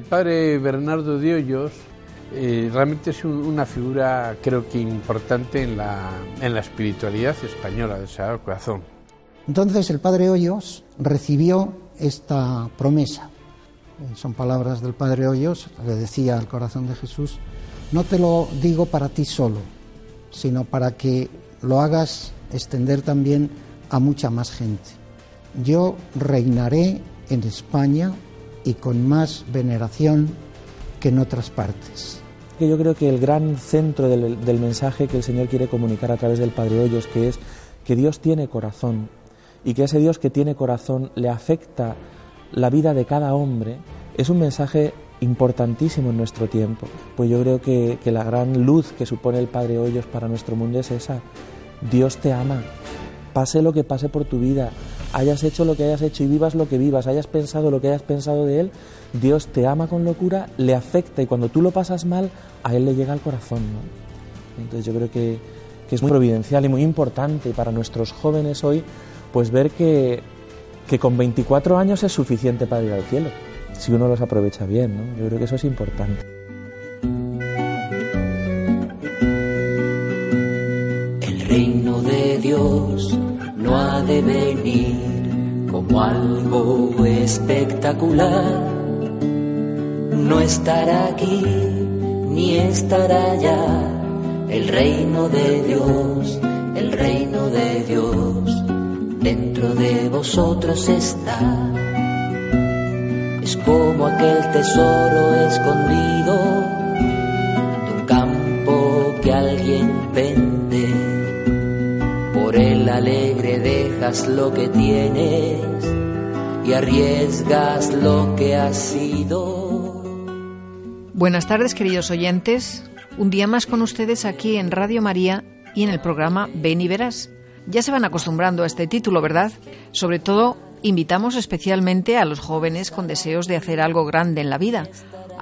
El padre Bernardo de Hoyos eh, realmente es un- una figura creo que importante en la, en la espiritualidad española del Sagrado Corazón. Entonces el padre Hoyos recibió esta promesa. Eh, Son palabras del padre Hoyos, le decía al corazón de Jesús, no te lo digo para ti solo, sino para que lo hagas extender también a mucha más gente. Yo reinaré en España y con más veneración que en otras partes. yo creo que el gran centro del, del mensaje que el Señor quiere comunicar a través del Padre Hoyos, que es que Dios tiene corazón y que ese Dios que tiene corazón le afecta la vida de cada hombre, es un mensaje importantísimo en nuestro tiempo. Pues yo creo que, que la gran luz que supone el Padre Hoyos para nuestro mundo es esa. Dios te ama, pase lo que pase por tu vida, hayas hecho lo que hayas hecho y vivas lo que vivas, hayas pensado lo que hayas pensado de Él, Dios te ama con locura, le afecta y cuando tú lo pasas mal, a Él le llega al corazón. Entonces yo creo que, que es muy providencial y muy importante para nuestros jóvenes hoy, pues ver que, que con 24 años es suficiente para ir al cielo, si uno los aprovecha bien. ¿no? Yo creo que eso es importante. Reino de Dios no ha de venir como algo espectacular. No estará aquí ni estará allá. El reino de Dios, el reino de Dios, dentro de vosotros está. Es como aquel tesoro escondido alegre dejas lo que tienes y arriesgas lo que has sido. Buenas tardes, queridos oyentes. Un día más con ustedes aquí en Radio María y en el programa Ven y Verás. Ya se van acostumbrando a este título, ¿verdad? Sobre todo, invitamos especialmente a los jóvenes con deseos de hacer algo grande en la vida.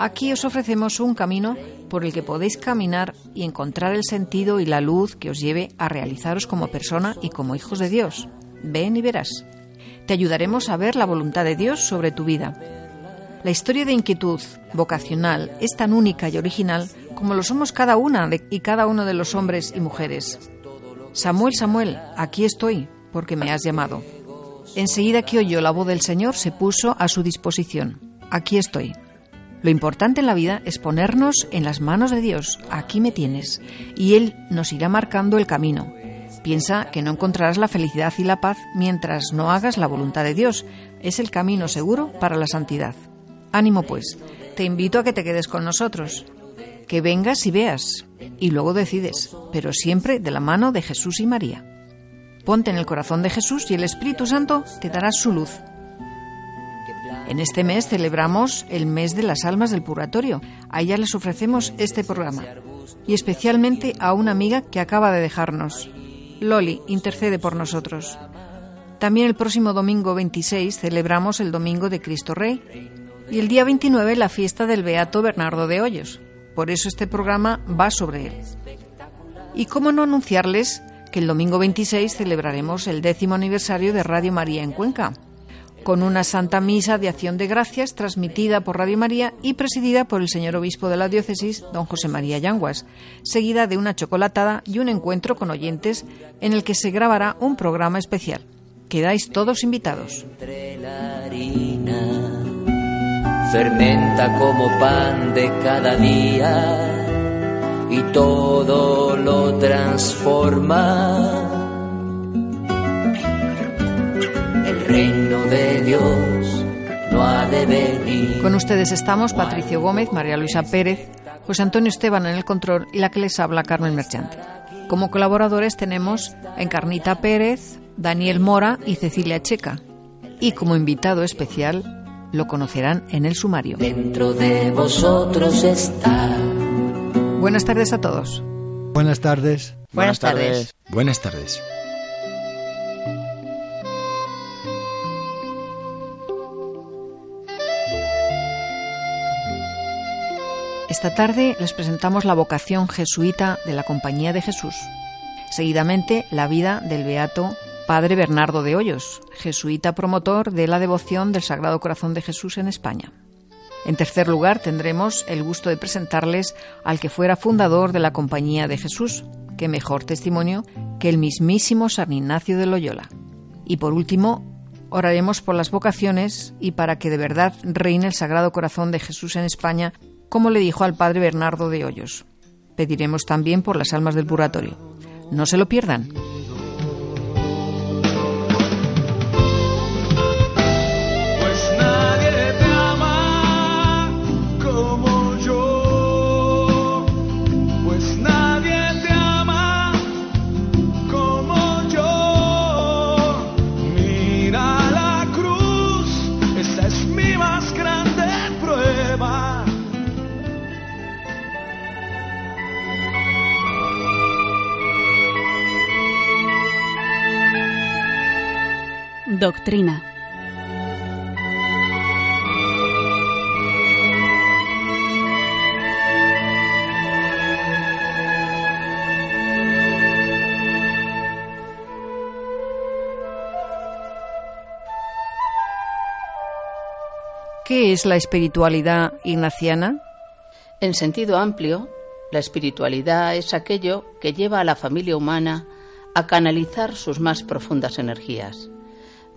Aquí os ofrecemos un camino por el que podéis caminar y encontrar el sentido y la luz que os lleve a realizaros como persona y como hijos de Dios. Ven y verás. Te ayudaremos a ver la voluntad de Dios sobre tu vida. La historia de inquietud vocacional es tan única y original como lo somos cada una y cada uno de los hombres y mujeres. Samuel, Samuel, aquí estoy, porque me has llamado. Enseguida que oyó la voz del Señor, se puso a su disposición. Aquí estoy. Lo importante en la vida es ponernos en las manos de Dios. Aquí me tienes. Y Él nos irá marcando el camino. Piensa que no encontrarás la felicidad y la paz mientras no hagas la voluntad de Dios. Es el camino seguro para la santidad. Ánimo pues, te invito a que te quedes con nosotros, que vengas y veas, y luego decides, pero siempre de la mano de Jesús y María. Ponte en el corazón de Jesús y el Espíritu Santo te dará su luz. En este mes celebramos el mes de las almas del purgatorio. A ellas les ofrecemos este programa. Y especialmente a una amiga que acaba de dejarnos. Loli intercede por nosotros. También el próximo domingo 26 celebramos el Domingo de Cristo Rey y el día 29 la fiesta del Beato Bernardo de Hoyos. Por eso este programa va sobre él. Y cómo no anunciarles que el domingo 26 celebraremos el décimo aniversario de Radio María en Cuenca, con una santa misa de acción de gracias transmitida por Radio María y presidida por el señor obispo de la diócesis, don José María Yanguas, seguida de una chocolatada y un encuentro con oyentes en el que se grabará un programa especial. Quedáis todos invitados. entre la harina, fermenta como pan de cada día y todo lo transforma. El reino de Dios no ha de venir. Con ustedes estamos Patricio Gómez, María Luisa Pérez, José Antonio Esteban en el control y la que les habla Carmen Merchante. Como colaboradores tenemos Encarnita Pérez, Daniel Mora y Cecilia Checa. Y como invitado especial lo conocerán en el sumario. Dentro de vosotros está. Buenas tardes a todos. Buenas tardes. Buenas tardes. Buenas tardes. Esta tarde les presentamos la vocación jesuita de la Compañía de Jesús. Seguidamente, la vida del beato Padre Bernardo de Hoyos, jesuita promotor de la devoción del Sagrado Corazón de Jesús en España. En tercer lugar, tendremos el gusto de presentarles al que fuera fundador de la Compañía de Jesús, que mejor testimonio que el mismísimo San Ignacio de Loyola. Y por último, oraremos por las vocaciones y para que de verdad reine el Sagrado Corazón de Jesús en España, como le dijo al Padre Bernardo de Hoyos. Pediremos también por las almas del purgatorio. No se lo pierdan. Doctrina. ¿Qué es la espiritualidad ignaciana? En sentido amplio, la espiritualidad es aquello que lleva a la familia humana a canalizar sus más profundas energías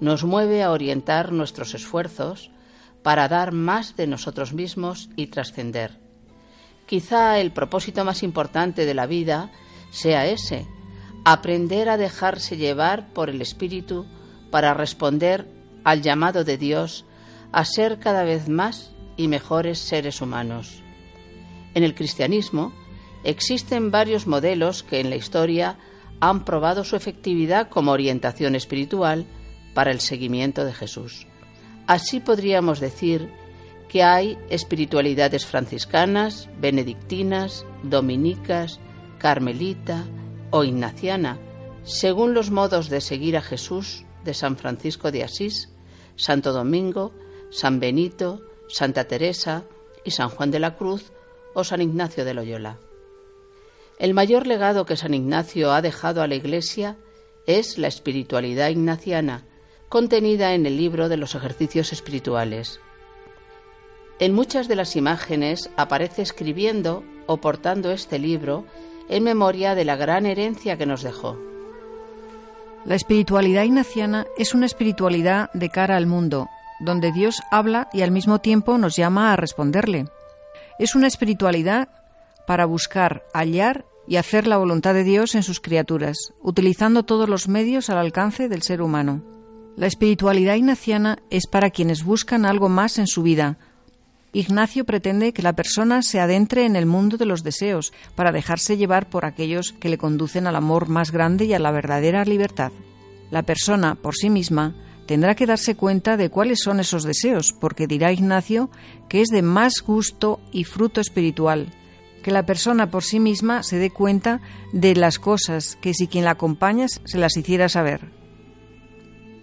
nos mueve a orientar nuestros esfuerzos para dar más de nosotros mismos y trascender. Quizá el propósito más importante de la vida sea ese, aprender a dejarse llevar por el Espíritu para responder al llamado de Dios a ser cada vez más y mejores seres humanos. En el cristianismo existen varios modelos que en la historia han probado su efectividad como orientación espiritual para el seguimiento de Jesús. Así podríamos decir que hay espiritualidades franciscanas, benedictinas, dominicas, carmelita o ignaciana, según los modos de seguir a Jesús de San Francisco de Asís, Santo Domingo, San Benito, Santa Teresa y San Juan de la Cruz o San Ignacio de Loyola. El mayor legado que San Ignacio ha dejado a la Iglesia es la espiritualidad ignaciana, contenida en el libro de los ejercicios espirituales. En muchas de las imágenes aparece escribiendo o portando este libro en memoria de la gran herencia que nos dejó. La espiritualidad ignaciana es una espiritualidad de cara al mundo, donde Dios habla y al mismo tiempo nos llama a responderle. Es una espiritualidad para buscar, hallar y hacer la voluntad de Dios en sus criaturas, utilizando todos los medios al alcance del ser humano. La espiritualidad ignaciana es para quienes buscan algo más en su vida. Ignacio pretende que la persona se adentre en el mundo de los deseos para dejarse llevar por aquellos que le conducen al amor más grande y a la verdadera libertad. La persona, por sí misma, tendrá que darse cuenta de cuáles son esos deseos, porque dirá Ignacio que es de más gusto y fruto espiritual, que la persona por sí misma se dé cuenta de las cosas que si quien la acompaña se las hiciera saber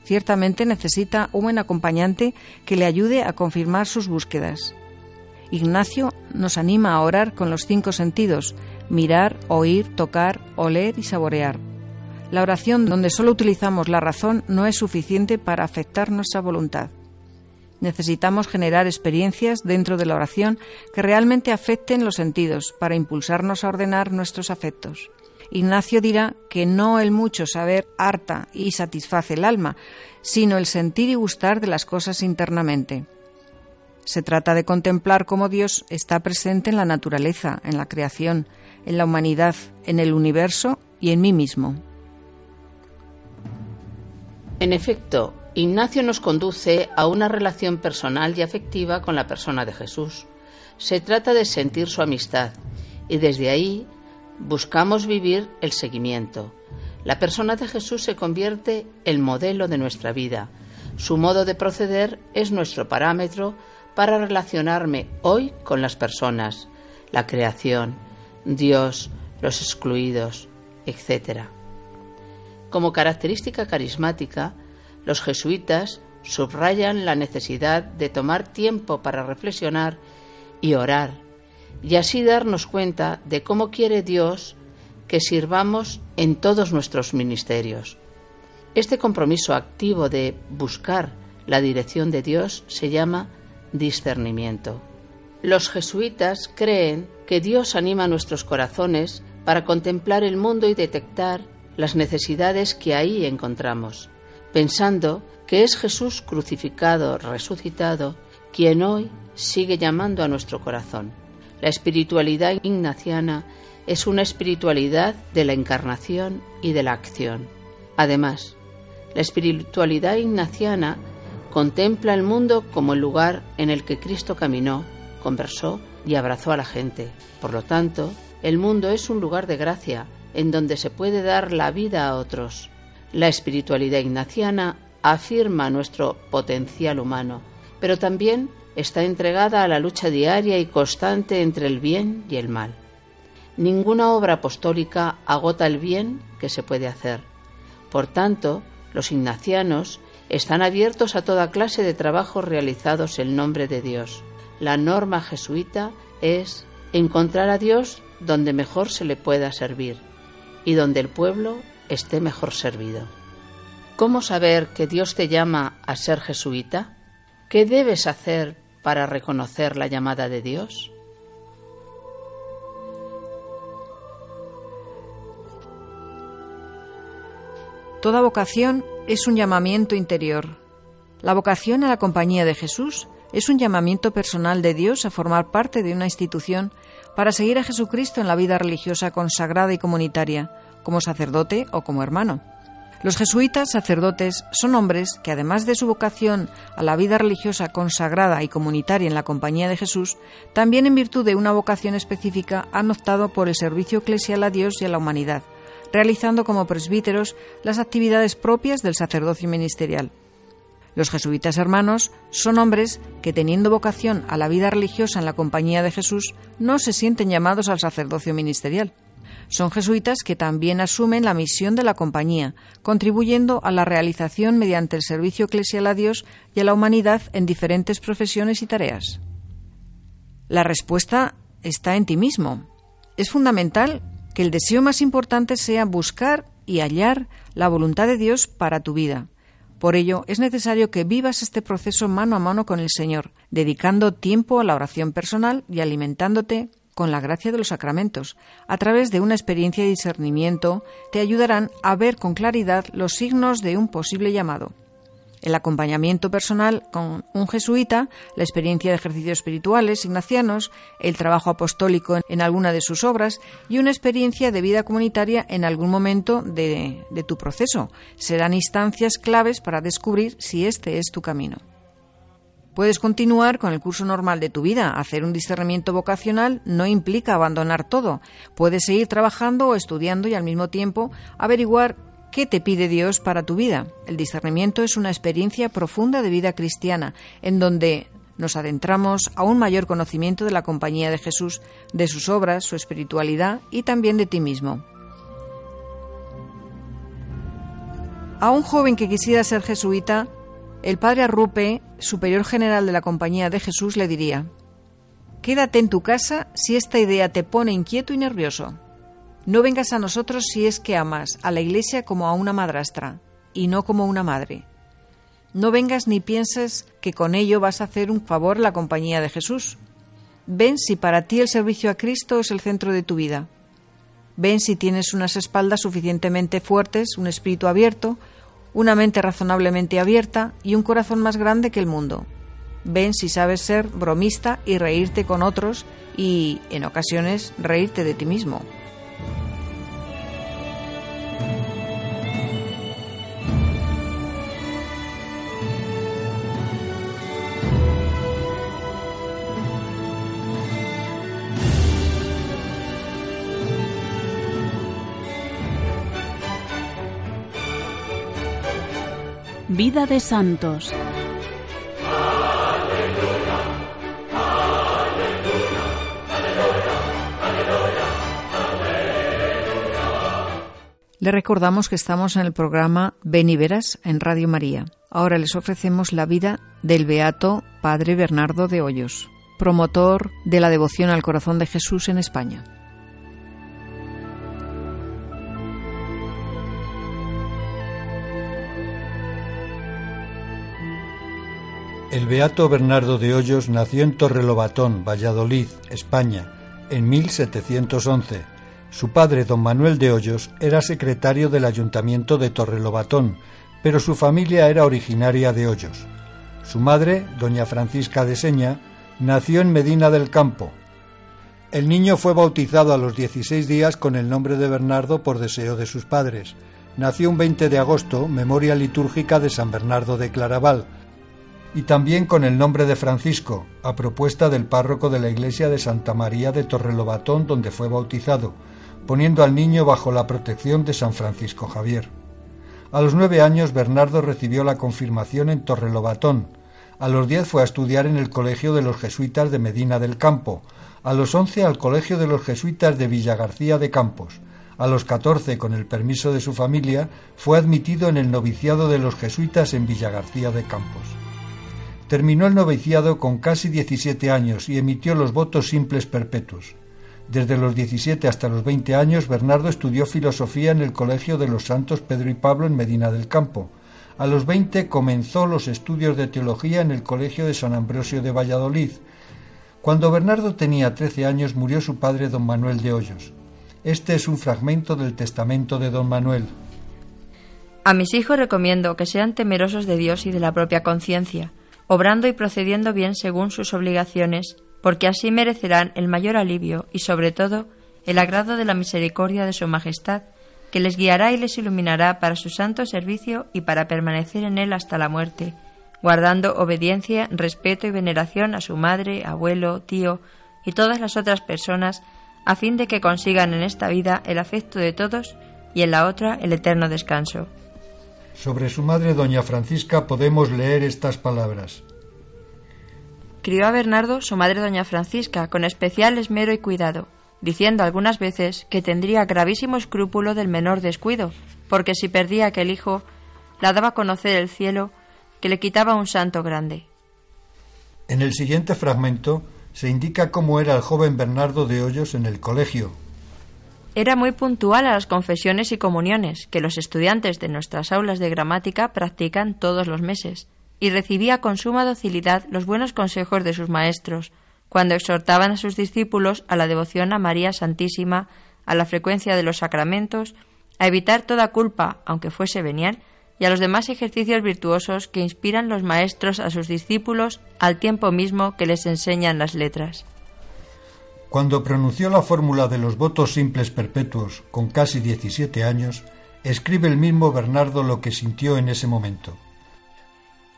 ciertamente necesita un buen acompañante que le ayude a confirmar sus búsquedas. Ignacio nos anima a orar con los cinco sentidos, mirar, oír, tocar, oler y saborear. La oración donde solo utilizamos la razón no es suficiente para afectar nuestra voluntad. Necesitamos generar experiencias dentro de la oración que realmente afecten los sentidos para impulsarnos a ordenar nuestros afectos. Ignacio dirá que no el mucho saber harta y satisface el alma, sino el sentir y gustar de las cosas internamente. Se trata de contemplar cómo Dios está presente en la naturaleza, en la creación, en la humanidad, en el universo y en mí mismo. En efecto, Ignacio nos conduce a una relación personal y afectiva con la persona de Jesús. Se trata de sentir su amistad y desde ahí buscamos vivir el seguimiento. La persona de Jesús se convierte en modelo de nuestra vida. Su modo de proceder es nuestro parámetro para relacionarme hoy con las personas, la creación, Dios, los excluidos, etc. Como característica carismática, los jesuitas subrayan la necesidad de tomar tiempo para reflexionar y orar, y así darnos cuenta de cómo quiere Dios que sirvamos en todos nuestros ministerios. Este compromiso activo de buscar la dirección de Dios se llama discernimiento. Los jesuitas creen que Dios anima nuestros corazones para contemplar el mundo y detectar las necesidades que ahí encontramos, pensando que es Jesús crucificado, resucitado, quien hoy sigue llamando a nuestro corazón. La espiritualidad ignaciana es una espiritualidad de la encarnación y de la acción. Además, la espiritualidad ignaciana contempla el mundo como el lugar en el que Cristo caminó, conversó y abrazó a la gente. Por lo tanto, el mundo es un lugar de gracia en donde se puede dar la vida a otros. La espiritualidad ignaciana afirma nuestro potencial humano, pero también está entregada a la lucha diaria y constante entre el bien y el mal. Ninguna obra apostólica agota el bien que se puede hacer. Por tanto, los ignacianos están abiertos a toda clase de trabajos realizados en nombre de Dios. La norma jesuita es encontrar a Dios donde mejor se le pueda servir y donde el pueblo esté mejor servido. ¿Cómo saber que Dios te llama a ser jesuita? ¿Qué debes hacer para reconocer la llamada de Dios? Toda vocación es un llamamiento interior. La vocación a la compañía de Jesús es un llamamiento personal de Dios a formar parte de una institución para seguir a Jesucristo en la vida religiosa consagrada y comunitaria, como sacerdote o como hermano. Los jesuitas sacerdotes son hombres que, además de su vocación a la vida religiosa consagrada y comunitaria en la compañía de Jesús, también en virtud de una vocación específica han optado por el servicio eclesial a Dios y a la humanidad, realizando como presbíteros las actividades propias del sacerdocio ministerial. Los jesuitas hermanos son hombres que, teniendo vocación a la vida religiosa en la compañía de Jesús, no se sienten llamados al sacerdocio ministerial. Son jesuitas que también asumen la misión de la compañía, contribuyendo a la realización mediante el servicio eclesial a Dios y a la humanidad en diferentes profesiones y tareas. La respuesta está en ti mismo. Es fundamental que el deseo más importante sea buscar y hallar la voluntad de Dios para tu vida. Por ello, es necesario que vivas este proceso mano a mano con el Señor, dedicando tiempo a la oración personal y alimentándote con la gracia de los sacramentos. A través de una experiencia de discernimiento, te ayudarán a ver con claridad los signos de un posible llamado el acompañamiento personal con un jesuita, la experiencia de ejercicios espirituales ignacianos, el trabajo apostólico en alguna de sus obras y una experiencia de vida comunitaria en algún momento de, tu proceso. Serán instancias claves para descubrir si este es tu camino. Puedes continuar con el curso normal de tu vida. Hacer un discernimiento vocacional no implica abandonar todo. Puedes seguir trabajando o estudiando y al mismo tiempo averiguar ¿Qué te pide Dios para tu vida? El discernimiento es una experiencia profunda de vida cristiana, en donde nos adentramos a un mayor conocimiento de la compañía de Jesús, de sus obras, su espiritualidad y también de ti mismo. A un joven que quisiera ser jesuita, el padre Arrupe, superior general de la Compañía de Jesús, le diría, Quédate en tu casa si esta idea te pone inquieto y nervioso. No vengas a nosotros si es que amas a la Iglesia como a una madrastra y no como una madre. No vengas ni pienses que con ello vas a hacer un favor a la compañía de Jesús. Ven si para ti el servicio a Cristo es el centro de tu vida. Ven si tienes unas espaldas suficientemente fuertes, un espíritu abierto, una mente razonablemente abierta y un corazón más grande que el mundo. Ven si sabes ser bromista y reírte con otros y, en ocasiones, reírte de ti mismo. Vida de Santos. Le recordamos que estamos en el programa Ven en Radio María. Ahora les ofrecemos la vida del beato Padre Bernardo de Hoyos, promotor de la devoción al corazón de Jesús en España. El beato Bernardo de Hoyos nació en Torrelobatón, Valladolid, España, en 1711 su padre, don Manuel de Hoyos, era secretario del ayuntamiento de Torrelobatón, pero su familia era originaria de Hoyos. Su madre, doña Francisca de Seña, nació en Medina del Campo. El niño fue bautizado a los 16 días con el nombre de Bernardo por deseo de sus padres. Nació un 20 de agosto, memoria litúrgica de San Bernardo de Claraval, y también con el nombre de Francisco, a propuesta del párroco de la iglesia de Santa María de Torrelobatón, donde fue bautizado, poniendo al niño bajo la protección de San Francisco Javier. A los nueve años Bernardo recibió la confirmación en Torrelobatón. A los diez fue a estudiar en el Colegio de los Jesuitas de Medina del Campo. A los once al Colegio de los Jesuitas de Villagarcía de Campos. A los catorce, con el permiso de su familia, fue admitido en el noviciado de los jesuitas en Villagarcía de Campos. Terminó el noviciado con casi diecisiete años y emitió los votos simples perpetuos. Desde los 17 hasta los 20 años, Bernardo estudió filosofía en el Colegio de los Santos Pedro y Pablo en Medina del Campo. A los 20 comenzó los estudios de teología en el Colegio de San Ambrosio de Valladolid. Cuando Bernardo tenía 13 años murió su padre don Manuel de Hoyos. Este es un fragmento del testamento de don Manuel. A mis hijos recomiendo que sean temerosos de Dios y de la propia conciencia, obrando y procediendo bien según sus obligaciones, porque así merecerán el mayor alivio y sobre todo el agrado de la misericordia de Su Majestad, que les guiará y les iluminará para su santo servicio y para permanecer en él hasta la muerte, guardando obediencia, respeto y veneración a su madre, abuelo, tío y todas las otras personas, a fin de que consigan en esta vida el afecto de todos y en la otra el eterno descanso. Sobre su madre, doña Francisca, podemos leer estas palabras. Crió a Bernardo su madre doña Francisca con especial esmero y cuidado, diciendo algunas veces que tendría gravísimo escrúpulo del menor descuido, porque si perdía aquel hijo, la daba a conocer el cielo, que le quitaba un santo grande. En el siguiente fragmento se indica cómo era el joven Bernardo de Hoyos en el colegio. Era muy puntual a las confesiones y comuniones que los estudiantes de nuestras aulas de gramática practican todos los meses y recibía con suma docilidad los buenos consejos de sus maestros, cuando exhortaban a sus discípulos a la devoción a María Santísima, a la frecuencia de los sacramentos, a evitar toda culpa, aunque fuese venial, y a los demás ejercicios virtuosos que inspiran los maestros a sus discípulos al tiempo mismo que les enseñan las letras. Cuando pronunció la fórmula de los votos simples perpetuos con casi 17 años, escribe el mismo Bernardo lo que sintió en ese momento.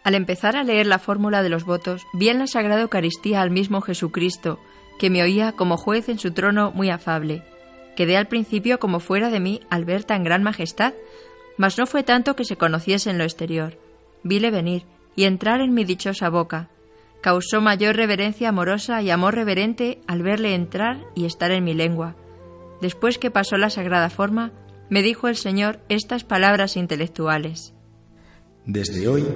Al empezar a leer la fórmula de los votos, vi en la Sagrada Eucaristía al mismo Jesucristo, que me oía como juez en su trono muy afable. Quedé al principio como fuera de mí al ver tan gran majestad, mas no fue tanto que se conociese en lo exterior. Vile venir y entrar en mi dichosa boca. Causó mayor reverencia amorosa y amor reverente al verle entrar y estar en mi lengua. Después que pasó la sagrada forma, me dijo el Señor estas palabras intelectuales. Desde hoy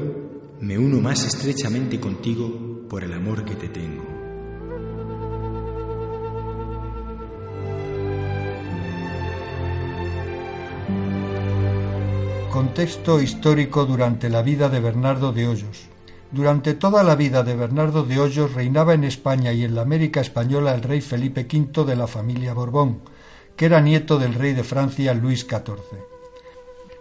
me uno más estrechamente contigo por el amor que te tengo. Contexto histórico durante la vida de Bernardo de Hoyos. Durante toda la vida de Bernardo de Hoyos reinaba en España y en la América española el rey Felipe V de la familia Borbón, que era nieto del rey de Francia Luis XIV.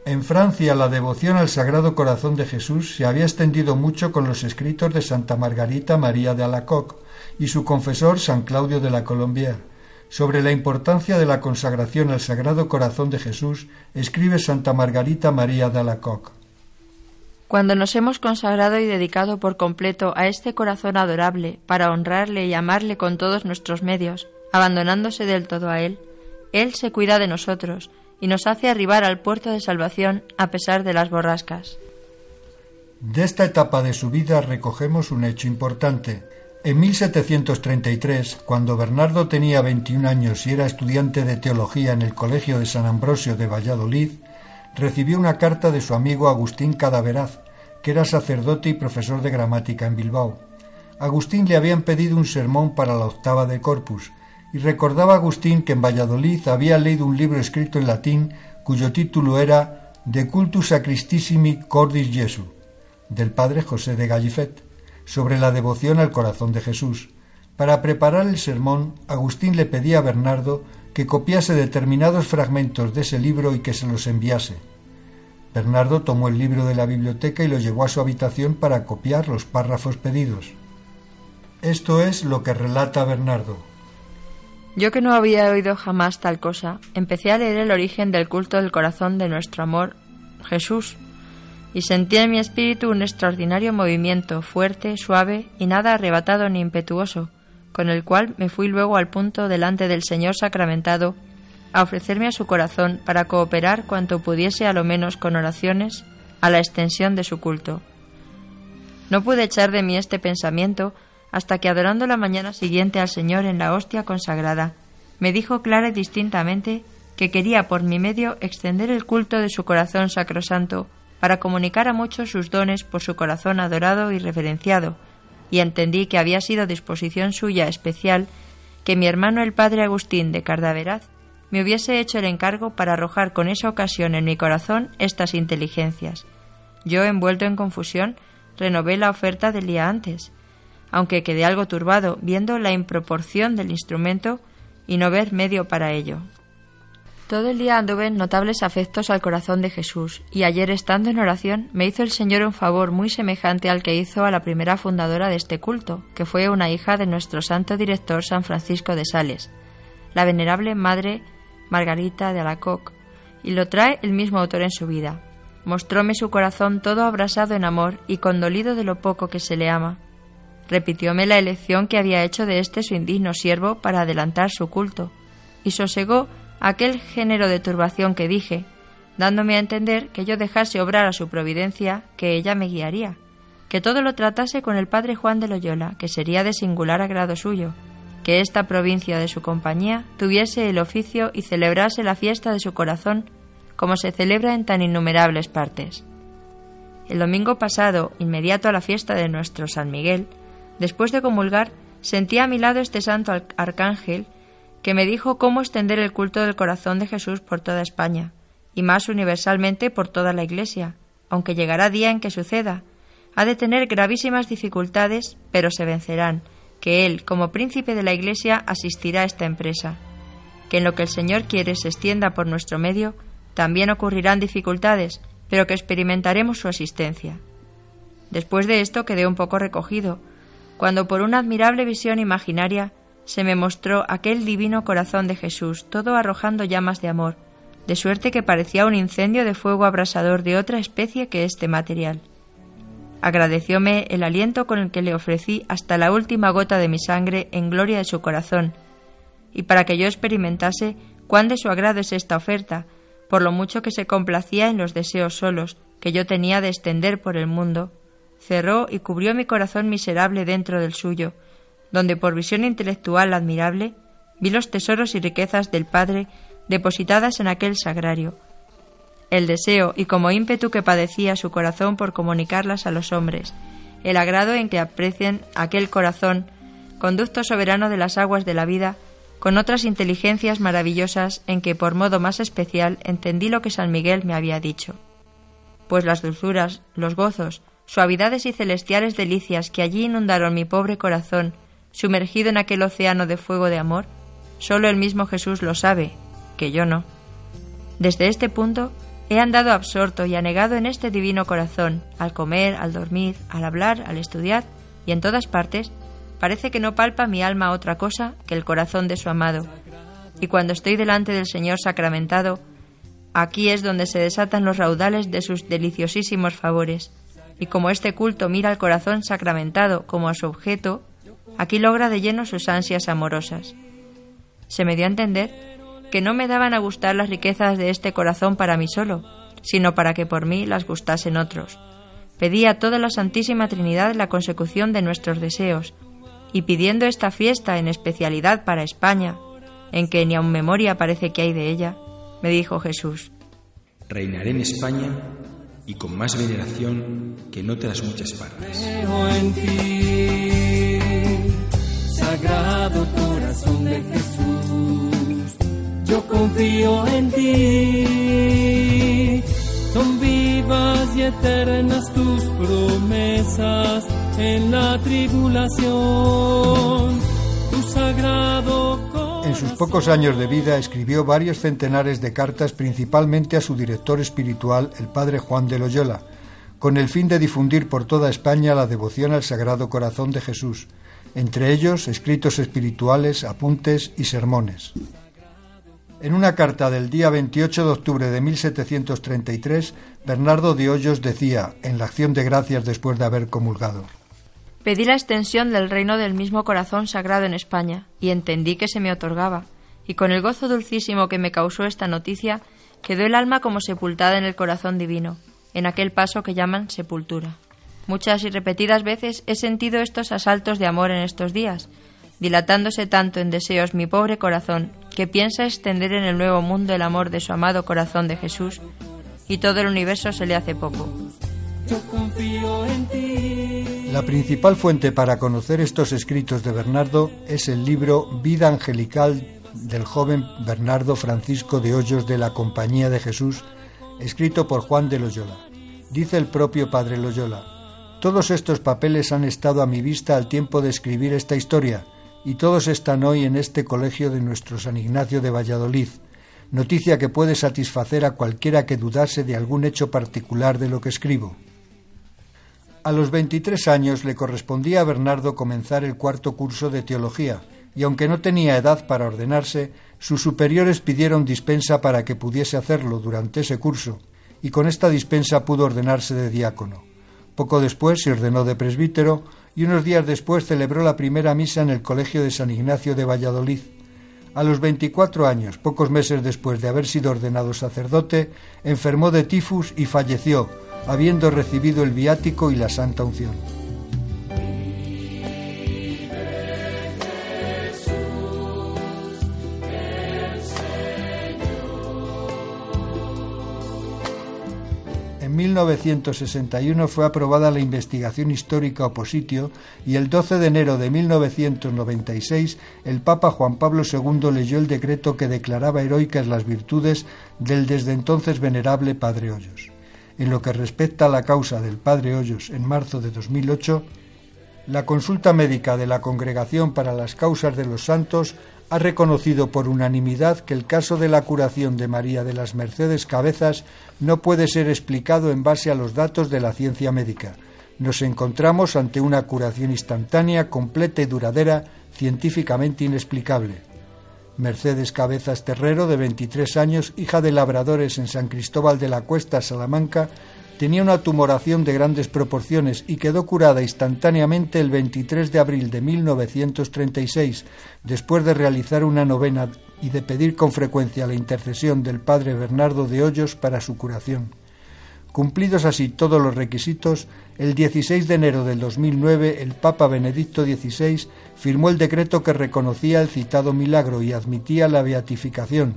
En Francia la devoción al Sagrado Corazón de Jesús se había extendido mucho con los escritos de Santa Margarita María de Alacoque y su confesor San Claudio de la Colombière. Sobre la importancia de la consagración al Sagrado Corazón de Jesús escribe Santa Margarita María de Alacoque. Cuando nos hemos consagrado y dedicado por completo a este corazón adorable para honrarle y amarle con todos nuestros medios, abandonándose del todo a Él, Él se cuida de nosotros, y nos hace arribar al puerto de salvación a pesar de las borrascas. De esta etapa de su vida recogemos un hecho importante. En 1733, cuando Bernardo tenía 21 años y era estudiante de teología en el Colegio de San Ambrosio de Valladolid, recibió una carta de su amigo Agustín Cadaveraz, que era sacerdote y profesor de gramática en Bilbao. Agustín le habían pedido un sermón para la octava de Corpus, y recordaba Agustín que en Valladolid había leído un libro escrito en latín cuyo título era De cultus sacristissimi cordis Jesu, del padre José de Gallifet, sobre la devoción al corazón de Jesús. Para preparar el sermón, Agustín le pedía a Bernardo que copiase determinados fragmentos de ese libro y que se los enviase. Bernardo tomó el libro de la biblioteca y lo llevó a su habitación para copiar los párrafos pedidos. Esto es lo que relata Bernardo. Yo que no había oído jamás tal cosa, empecé a leer el origen del culto del corazón de nuestro amor, Jesús, y sentí en mi espíritu un extraordinario movimiento, fuerte, suave y nada arrebatado ni impetuoso, con el cual me fui luego al punto delante del Señor sacramentado a ofrecerme a su corazón para cooperar cuanto pudiese a lo menos con oraciones a la extensión de su culto. No pude echar de mí este pensamiento hasta que adorando la mañana siguiente al Señor en la hostia consagrada, me dijo clara y distintamente que quería por mi medio extender el culto de su corazón sacrosanto para comunicar a muchos sus dones por su corazón adorado y reverenciado, y entendí que había sido disposición suya especial que mi hermano el padre Agustín de Cardaveraz me hubiese hecho el encargo para arrojar con esa ocasión en mi corazón estas inteligencias. Yo, envuelto en confusión, renové la oferta del día antes, aunque quedé algo turbado viendo la improporción del instrumento y no ver medio para ello. Todo el día anduve en notables afectos al corazón de Jesús, y ayer estando en oración me hizo el Señor un favor muy semejante al que hizo a la primera fundadora de este culto, que fue una hija de nuestro santo director San Francisco de Sales, la venerable Madre Margarita de Alacoc, y lo trae el mismo autor en su vida. Mostróme su corazón todo abrasado en amor y condolido de lo poco que se le ama. Repitióme la elección que había hecho de este su indigno siervo para adelantar su culto, y sosegó aquel género de turbación que dije, dándome a entender que yo dejase obrar a su providencia, que ella me guiaría, que todo lo tratase con el padre Juan de Loyola, que sería de singular agrado suyo, que esta provincia de su compañía tuviese el oficio y celebrase la fiesta de su corazón como se celebra en tan innumerables partes. El domingo pasado, inmediato a la fiesta de nuestro San Miguel, después de comulgar, sentí a mi lado este santo arcángel que me dijo cómo extender el culto del corazón de Jesús por toda España, y más universalmente por toda la Iglesia, aunque llegará día en que suceda. Ha de tener gravísimas dificultades, pero se vencerán, que Él, como príncipe de la Iglesia, asistirá a esta empresa. Que en lo que el Señor quiere se extienda por nuestro medio, también ocurrirán dificultades, pero que experimentaremos su asistencia. Después de esto quedé un poco recogido, cuando por una admirable visión imaginaria se me mostró aquel divino corazón de Jesús, todo arrojando llamas de amor, de suerte que parecía un incendio de fuego abrasador de otra especie que este material. Agradecióme el aliento con el que le ofrecí hasta la última gota de mi sangre en gloria de su corazón, y para que yo experimentase cuán de su agrado es esta oferta, por lo mucho que se complacía en los deseos solos que yo tenía de extender por el mundo, cerró y cubrió mi corazón miserable dentro del suyo, donde por visión intelectual admirable vi los tesoros y riquezas del Padre depositadas en aquel sagrario, el deseo y como ímpetu que padecía su corazón por comunicarlas a los hombres, el agrado en que aprecien aquel corazón, conducto soberano de las aguas de la vida, con otras inteligencias maravillosas en que por modo más especial entendí lo que San Miguel me había dicho. Pues las dulzuras, los gozos, suavidades y celestiales delicias que allí inundaron mi pobre corazón, sumergido en aquel océano de fuego de amor, sólo el mismo Jesús lo sabe, que yo no. Desde este punto He andado absorto y anegado en este divino corazón, al comer, al dormir, al hablar, al estudiar, y en todas partes, parece que no palpa mi alma otra cosa que el corazón de su amado. Y cuando estoy delante del Señor sacramentado, aquí es donde se desatan los raudales de sus deliciosísimos favores. Y como este culto mira al corazón sacramentado como a su objeto, aquí logra de lleno sus ansias amorosas. Se me dio a entender que no me daban a gustar las riquezas de este corazón para mí solo, sino para que por mí las gustasen otros. pedí a toda la Santísima Trinidad la consecución de nuestros deseos, y pidiendo esta fiesta en especialidad para España, en que ni aun memoria parece que hay de ella, me dijo Jesús, Reinaré en España y con más veneración que en otras muchas partes. En ti, Sagrado Corazón de Jesús, yo confío en ti. Son vivas y eternas tus promesas en la tribulación. Tu sagrado En sus pocos años de vida escribió varios centenares de cartas principalmente a su director espiritual, el padre Juan de Loyola, con el fin de difundir por toda España la devoción al Sagrado Corazón de Jesús, entre ellos escritos espirituales, apuntes y sermones. En una carta del día 28 de octubre de 1733, Bernardo de Hoyos decía, en la acción de gracias después de haber comulgado, Pedí la extensión del reino del mismo corazón sagrado en España, y entendí que se me otorgaba, y con el gozo dulcísimo que me causó esta noticia, quedó el alma como sepultada en el corazón divino, en aquel paso que llaman sepultura. Muchas y repetidas veces he sentido estos asaltos de amor en estos días, dilatándose tanto en deseos mi pobre corazón, que piensa extender en el nuevo mundo el amor de su amado corazón de Jesús, y todo el universo se le hace poco. yo confío en ti. La principal fuente para conocer estos escritos de Bernardo es el libro Vida Angelical del joven Bernardo Francisco de Hoyos de la Compañía de Jesús, escrito por Juan de Loyola. Dice el propio padre Loyola, todos estos papeles han estado a mi vista al tiempo de escribir esta historia, y todos están hoy en este colegio de nuestro San Ignacio de Valladolid, noticia que puede satisfacer a cualquiera que dudase de algún hecho particular de lo que escribo. A los 23 años le correspondía a Bernardo comenzar el cuarto curso de teología, y aunque no tenía edad para ordenarse, sus superiores pidieron dispensa para que pudiese hacerlo durante ese curso, y con esta dispensa pudo ordenarse de diácono. Poco después se ordenó de presbítero y unos días después celebró la primera misa en el Colegio de San Ignacio de Valladolid. A los 24 años, pocos meses después de haber sido ordenado sacerdote, enfermó de tifus y falleció, habiendo recibido el viático y la santa unción. 1961 fue aprobada la investigación histórica opositio y el 12 de enero de 1996 el Papa Juan Pablo II leyó el decreto que declaraba heroicas las virtudes del desde entonces venerable Padre Hoyos. En lo que respecta a la causa del Padre Hoyos en marzo de 2008, la consulta médica de la Congregación para las Causas de los Santos ha reconocido por unanimidad que el caso de la curación de María de las Mercedes Cabezas no puede ser explicado en base a los datos de la ciencia médica. Nos encontramos ante una curación instantánea, completa y duradera, científicamente inexplicable. Mercedes Cabezas Terrero, de 23 años, hija de labradores en San Cristóbal de la Cuesta, Salamanca, tenía una tumoración de grandes proporciones y quedó curada instantáneamente el 23 de abril de 1936, después de realizar una novena y de pedir con frecuencia la intercesión del padre Bernardo de Hoyos para su curación. Cumplidos así todos los requisitos, el 16 de enero del 2009 el Papa Benedicto XVI firmó el decreto que reconocía el citado milagro y admitía la beatificación,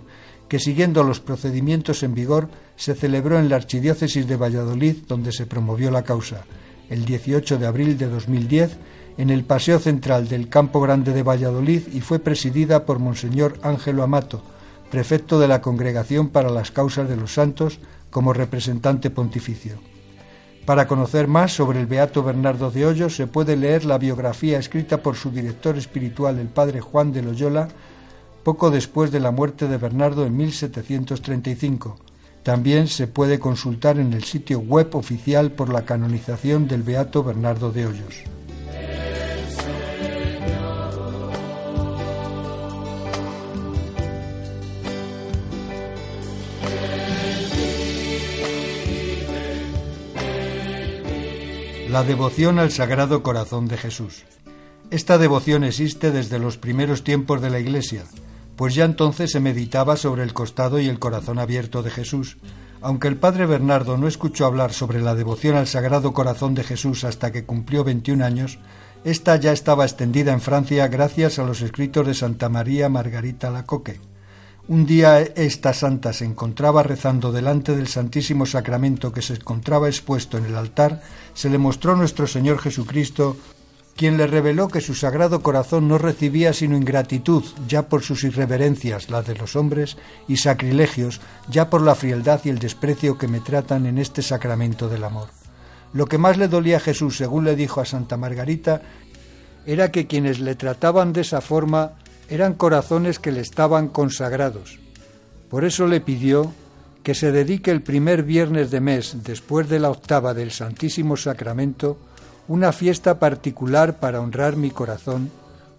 que siguiendo los procedimientos en vigor se celebró en la Archidiócesis de Valladolid, donde se promovió la causa, el 18 de abril de 2010, en el Paseo Central del Campo Grande de Valladolid y fue presidida por Monseñor Ángelo Amato, prefecto de la Congregación para las Causas de los Santos, como representante pontificio. Para conocer más sobre el Beato Bernardo de Hoyos se puede leer la biografía escrita por su director espiritual, el padre Juan de Loyola, poco después de la muerte de Bernardo en 1735. También se puede consultar en el sitio web oficial por la canonización del Beato Bernardo de Hoyos. La devoción al Sagrado Corazón de Jesús. Esta devoción existe desde los primeros tiempos de la Iglesia, pues ya entonces se meditaba sobre el costado y el corazón abierto de Jesús, Aunque el padre Bernardo no escuchó hablar sobre la devoción al Sagrado Corazón de Jesús hasta que cumplió 21 años, esta ya estaba extendida en Francia gracias a los escritos de Santa María Margarita Lacoque. Un día esta santa se encontraba rezando delante del Santísimo Sacramento que se encontraba expuesto en el altar, se le mostró nuestro Señor Jesucristo, quien le reveló que su sagrado corazón no recibía sino ingratitud, ya por sus irreverencias, las de los hombres, y sacrilegios, ya por la frialdad y el desprecio que me tratan en este sacramento del amor. Lo que más le dolía a Jesús, según le dijo a Santa Margarita, era que quienes le trataban de esa forma eran corazones que le estaban consagrados. Por eso le pidió que se dedique el primer viernes de mes, después de la octava del Santísimo Sacramento, una fiesta particular para honrar mi corazón,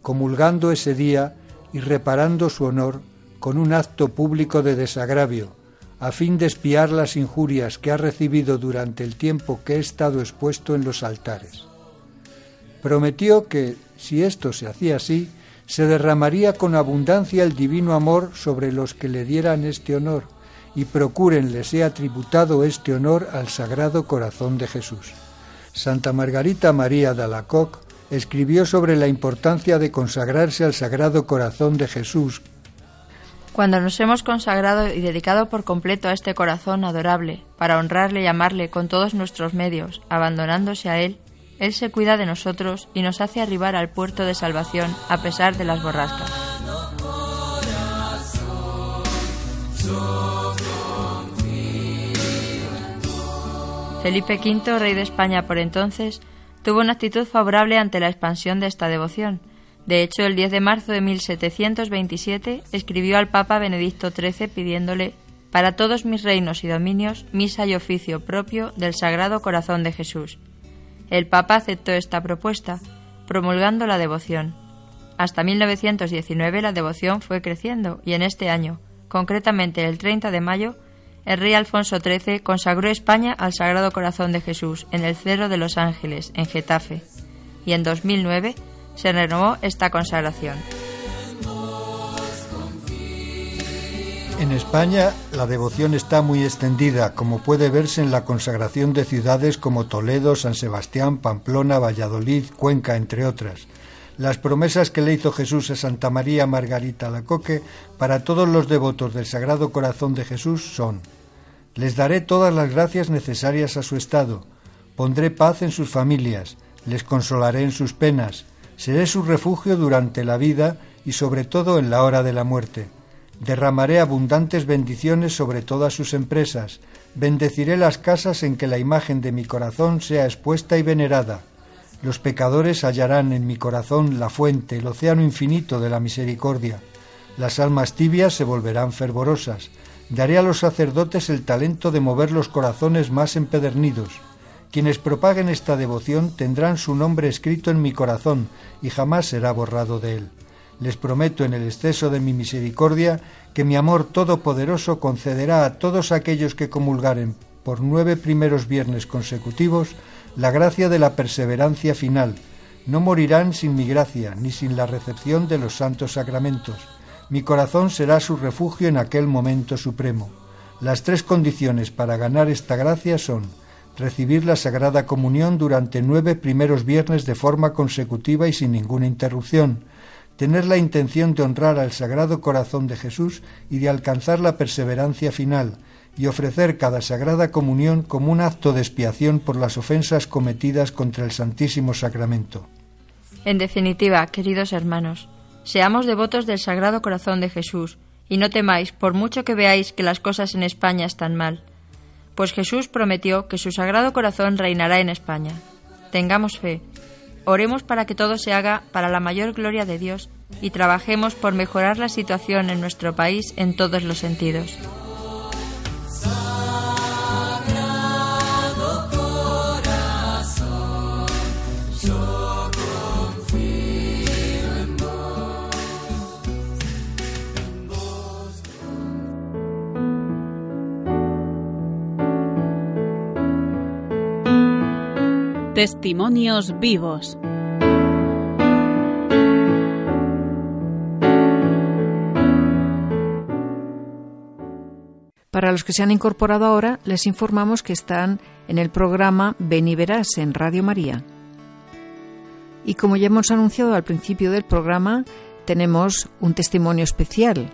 comulgando ese día y reparando su honor con un acto público de desagravio, a fin de espiar las injurias que ha recibido durante el tiempo que he estado expuesto en los altares. Prometió que, si esto se hacía así, se derramaría con abundancia el divino amor sobre los que le dieran este honor, y procuren le sea tributado este honor al Sagrado Corazón de Jesús. Santa Margarita María de Alacoc escribió sobre la importancia de consagrarse al Sagrado Corazón de Jesús. Cuando nos hemos consagrado y dedicado por completo a este corazón adorable, para honrarle y amarle con todos nuestros medios, abandonándose a Él, Él se cuida de nosotros y nos hace arribar al puerto de salvación a pesar de las borrascas. Felipe V, rey de España por entonces, tuvo una actitud favorable ante la expansión de esta devoción. De hecho, el 10 de marzo de 1727 escribió al Papa Benedicto XIII pidiéndole para todos mis reinos y dominios misa y oficio propio del Sagrado Corazón de Jesús. El Papa aceptó esta propuesta, promulgando la devoción. Hasta 1919 la devoción fue creciendo y en este año, concretamente el 30 de mayo, el rey Alfonso XIII consagró España al Sagrado Corazón de Jesús en el Cerro de los Ángeles, en Getafe, y en 2009 se renovó esta consagración. En España la devoción está muy extendida, como puede verse en la consagración de ciudades como Toledo, San Sebastián, Pamplona, Valladolid, Cuenca, entre otras. Las promesas que le hizo Jesús a Santa María Margarita Lacoque para todos los devotos del Sagrado Corazón de Jesús son les daré todas las gracias necesarias a su estado, pondré paz en sus familias, les consolaré en sus penas, seré su refugio durante la vida y sobre todo en la hora de la muerte. Derramaré abundantes bendiciones sobre todas sus empresas, bendeciré las casas en que la imagen de mi corazón sea expuesta y venerada. Los pecadores hallarán en mi corazón la fuente, el océano infinito de la misericordia. Las almas tibias se volverán fervorosas, Daré a los sacerdotes el talento de mover los corazones más empedernidos. Quienes propaguen esta devoción tendrán su nombre escrito en mi corazón y jamás será borrado de él. Les prometo en el exceso de mi misericordia que mi amor todopoderoso concederá a todos aquellos que comulgaren por nueve primeros viernes consecutivos la gracia de la perseverancia final. No morirán sin mi gracia, ni sin la recepción de los santos sacramentos mi corazón será su refugio en aquel momento supremo. Las tres condiciones para ganar esta gracia son recibir la Sagrada Comunión durante nueve primeros viernes de forma consecutiva y sin ninguna interrupción, tener la intención de honrar al Sagrado Corazón de Jesús y de alcanzar la perseverancia final, y ofrecer cada Sagrada Comunión como un acto de expiación por las ofensas cometidas contra el Santísimo Sacramento. En definitiva, queridos hermanos, Seamos devotos del Sagrado Corazón de Jesús, y no temáis, por mucho que veáis que las cosas en España están mal, pues Jesús prometió que su Sagrado Corazón reinará en España. Tengamos fe, oremos para que todo se haga para la mayor gloria de Dios y trabajemos por mejorar la situación en nuestro país en todos los sentidos. Testimonios vivos. Para los que se han incorporado ahora, les informamos que están en el programa Ven y Verás en Radio María. Y como ya hemos anunciado al principio del programa, tenemos un testimonio especial,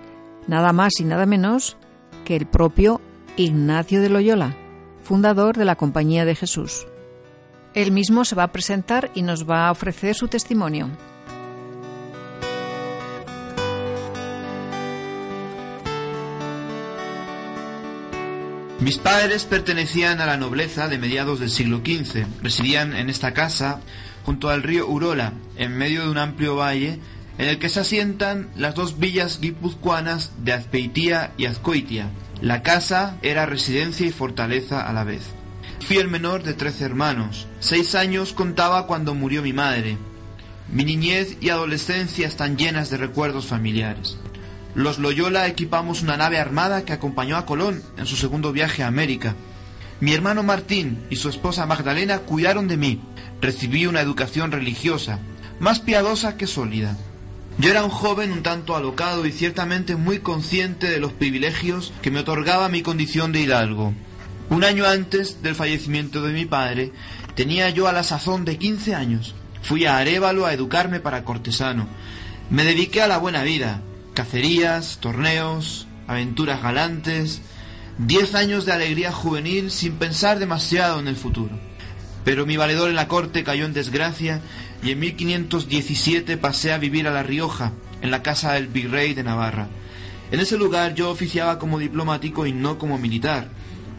nada más y nada menos que el propio Ignacio de Loyola, fundador de la Compañía de Jesús. Él mismo se va a presentar y nos va a ofrecer su testimonio. Mis padres pertenecían a la nobleza de mediados del siglo XV. Residían en esta casa junto al río Urola, en medio de un amplio valle en el que se asientan las dos villas guipuzcoanas de Azpeitía y Azcoitia. La casa era residencia y fortaleza a la vez. Fui el menor de trece hermanos. Seis años contaba cuando murió mi madre. Mi niñez y adolescencia están llenas de recuerdos familiares. Los Loyola equipamos una nave armada que acompañó a Colón en su segundo viaje a América. Mi hermano Martín y su esposa Magdalena cuidaron de mí. Recibí una educación religiosa, más piadosa que sólida. Yo era un joven un tanto alocado y ciertamente muy consciente de los privilegios que me otorgaba mi condición de hidalgo. Un año antes del fallecimiento de mi padre, tenía yo a la sazón de 15 años. Fui a Arévalo a educarme para cortesano. Me dediqué a la buena vida, cacerías, torneos, aventuras galantes, diez años de alegría juvenil sin pensar demasiado en el futuro. Pero mi valedor en la corte cayó en desgracia y en 1517 pasé a vivir a La Rioja, en la casa del virrey de Navarra. En ese lugar yo oficiaba como diplomático y no como militar,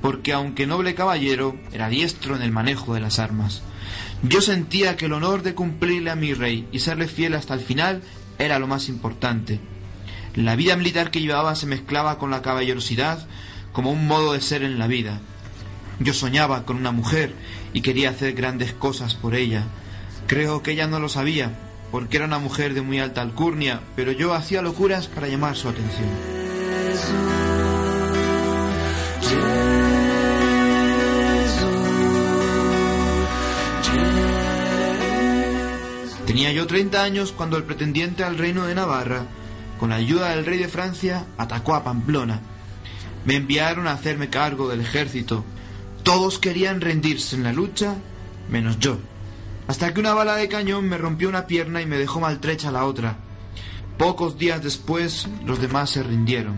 porque aunque noble caballero, era diestro en el manejo de las armas. Yo sentía que el honor de cumplirle a mi rey y serle fiel hasta el final era lo más importante. La vida militar que llevaba se mezclaba con la caballerosidad como un modo de ser en la vida. Yo soñaba con una mujer y quería hacer grandes cosas por ella. Creo que ella no lo sabía, porque era una mujer de muy alta alcurnia, pero yo hacía locuras para llamar su atención. Tenía yo 30 años cuando el pretendiente al reino de Navarra, con la ayuda del rey de Francia, atacó a Pamplona. Me enviaron a hacerme cargo del ejército. Todos querían rendirse en la lucha, menos yo. Hasta que una bala de cañón me rompió una pierna y me dejó maltrecha la otra. Pocos días después, los demás se rindieron.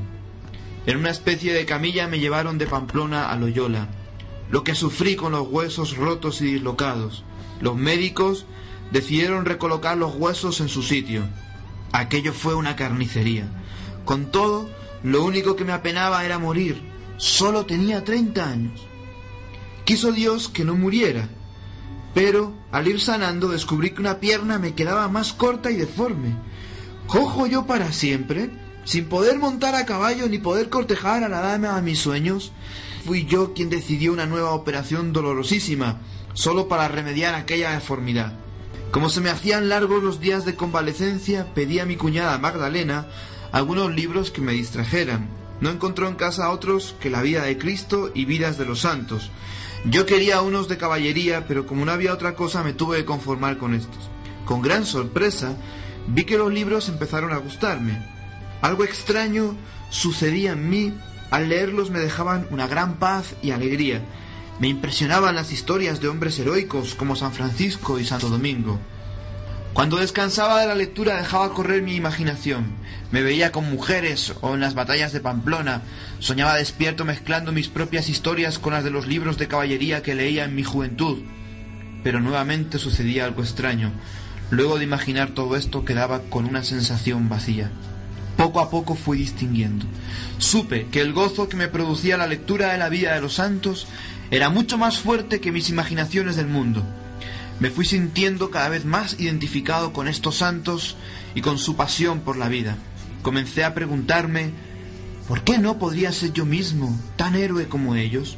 En una especie de camilla me llevaron de Pamplona a Loyola. Lo que sufrí con los huesos rotos y dislocados. Los médicos decidieron recolocar los huesos en su sitio. Aquello fue una carnicería. Con todo, lo único que me apenaba era morir. Solo tenía 30 años. Quiso Dios que no muriera, pero al ir sanando descubrí que una pierna me quedaba más corta y deforme. ¿Cojo yo para siempre? Sin poder montar a caballo ni poder cortejar a la dama a mis sueños, fui yo quien decidió una nueva operación dolorosísima, solo para remediar aquella deformidad. Como se me hacían largos los días de convalecencia, pedí a mi cuñada Magdalena algunos libros que me distrajeran. No encontró en casa otros que la vida de Cristo y vidas de los santos. Yo quería unos de caballería, pero como no había otra cosa me tuve que conformar con estos. Con gran sorpresa, vi que los libros empezaron a gustarme. Algo extraño sucedía en mí, al leerlos me dejaban una gran paz y alegría. Me impresionaban las historias de hombres heroicos como San Francisco y Santo Domingo. Cuando descansaba de la lectura dejaba correr mi imaginación. Me veía con mujeres o en las batallas de Pamplona. Soñaba despierto mezclando mis propias historias con las de los libros de caballería que leía en mi juventud. Pero nuevamente sucedía algo extraño. Luego de imaginar todo esto quedaba con una sensación vacía. Poco a poco fui distinguiendo. Supe que el gozo que me producía la lectura de la vida de los santos era mucho más fuerte que mis imaginaciones del mundo. Me fui sintiendo cada vez más identificado con estos santos y con su pasión por la vida. Comencé a preguntarme, ¿por qué no podría ser yo mismo tan héroe como ellos?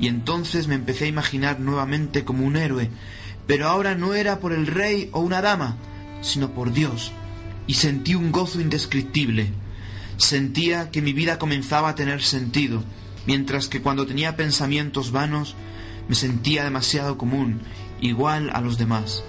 Y entonces me empecé a imaginar nuevamente como un héroe, pero ahora no era por el rey o una dama, sino por Dios, y sentí un gozo indescriptible. Sentía que mi vida comenzaba a tener sentido, mientras que cuando tenía pensamientos vanos me sentía demasiado común, igual a los demás.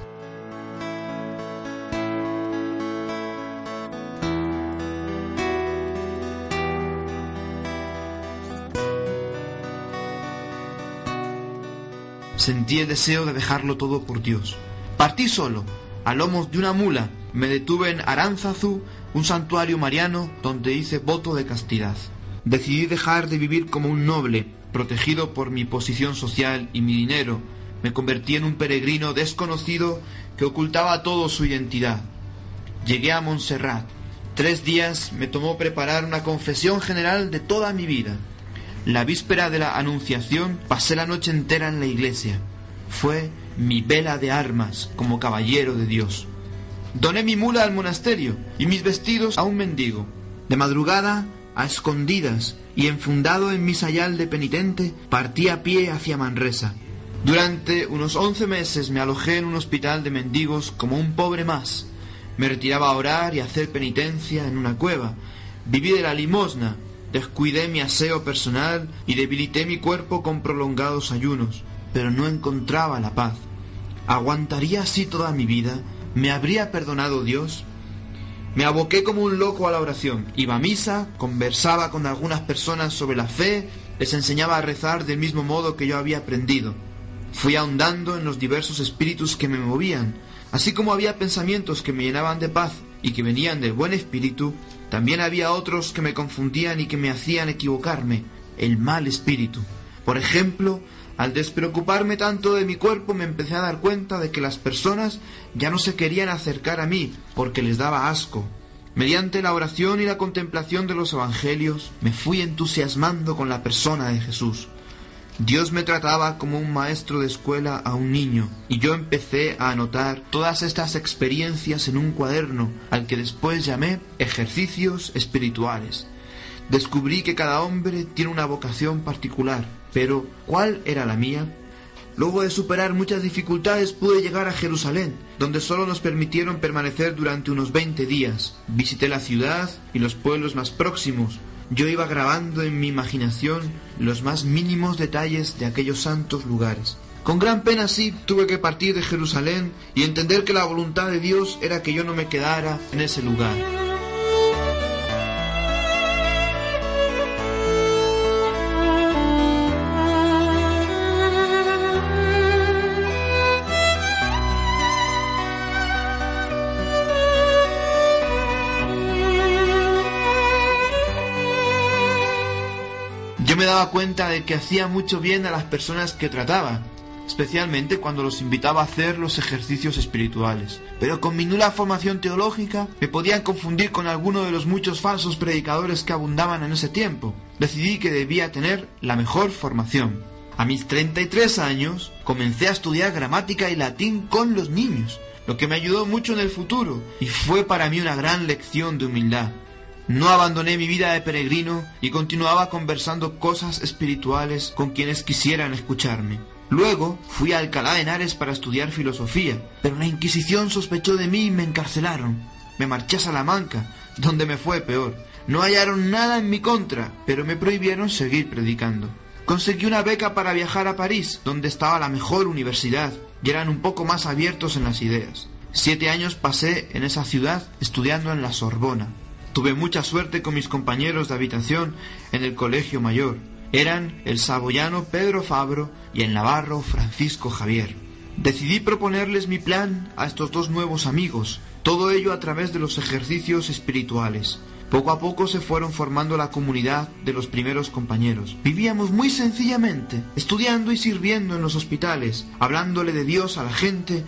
Sentí el deseo de dejarlo todo por Dios. Partí solo, a lomos de una mula, me detuve en Aránzazu, un santuario mariano donde hice voto de castidad. Decidí dejar de vivir como un noble, protegido por mi posición social y mi dinero. Me convertí en un peregrino desconocido que ocultaba todo su identidad. Llegué a Montserrat. Tres días me tomó preparar una confesión general de toda mi vida. La víspera de la Anunciación pasé la noche entera en la iglesia. Fue mi vela de armas como caballero de Dios. Doné mi mula al monasterio y mis vestidos a un mendigo. De madrugada, a escondidas y enfundado en mi sayal de penitente, partí a pie hacia Manresa. Durante unos once meses me alojé en un hospital de mendigos como un pobre más. Me retiraba a orar y a hacer penitencia en una cueva. Viví de la limosna, descuidé mi aseo personal y debilité mi cuerpo con prolongados ayunos, pero no encontraba la paz. ¿Aguantaría así toda mi vida? ¿Me habría perdonado Dios? Me aboqué como un loco a la oración. Iba a misa, conversaba con algunas personas sobre la fe, les enseñaba a rezar del mismo modo que yo había aprendido. Fui ahondando en los diversos espíritus que me movían. Así como había pensamientos que me llenaban de paz y que venían del buen espíritu, también había otros que me confundían y que me hacían equivocarme, el mal espíritu. Por ejemplo, al despreocuparme tanto de mi cuerpo me empecé a dar cuenta de que las personas ya no se querían acercar a mí porque les daba asco. Mediante la oración y la contemplación de los evangelios me fui entusiasmando con la persona de Jesús. Dios me trataba como un maestro de escuela a un niño, y yo empecé a anotar todas estas experiencias en un cuaderno al que después llamé ejercicios espirituales. Descubrí que cada hombre tiene una vocación particular, pero ¿cuál era la mía? Luego de superar muchas dificultades pude llegar a Jerusalén, donde solo nos permitieron permanecer durante unos 20 días. Visité la ciudad y los pueblos más próximos, yo iba grabando en mi imaginación los más mínimos detalles de aquellos santos lugares. Con gran pena sí tuve que partir de Jerusalén y entender que la voluntad de Dios era que yo no me quedara en ese lugar. Daba cuenta de que hacía mucho bien a las personas que trataba, especialmente cuando los invitaba a hacer los ejercicios espirituales. Pero con mi nula formación teológica me podían confundir con alguno de los muchos falsos predicadores que abundaban en ese tiempo. Decidí que debía tener la mejor formación. A mis 33 años comencé a estudiar gramática y latín con los niños, lo que me ayudó mucho en el futuro y fue para mí una gran lección de humildad. No abandoné mi vida de peregrino y continuaba conversando cosas espirituales con quienes quisieran escucharme. Luego fui a Alcalá de Henares para estudiar filosofía, pero la Inquisición sospechó de mí y me encarcelaron. Me marché a Salamanca, donde me fue peor. No hallaron nada en mi contra, pero me prohibieron seguir predicando. Conseguí una beca para viajar a París, donde estaba la mejor universidad, y eran un poco más abiertos en las ideas. Siete años pasé en esa ciudad estudiando en la Sorbona. Tuve mucha suerte con mis compañeros de habitación en el colegio mayor. Eran el saboyano Pedro Fabro y el navarro Francisco Javier. Decidí proponerles mi plan a estos dos nuevos amigos, todo ello a través de los ejercicios espirituales. Poco a poco se fueron formando la comunidad de los primeros compañeros. Vivíamos muy sencillamente, estudiando y sirviendo en los hospitales, hablándole de Dios a la gente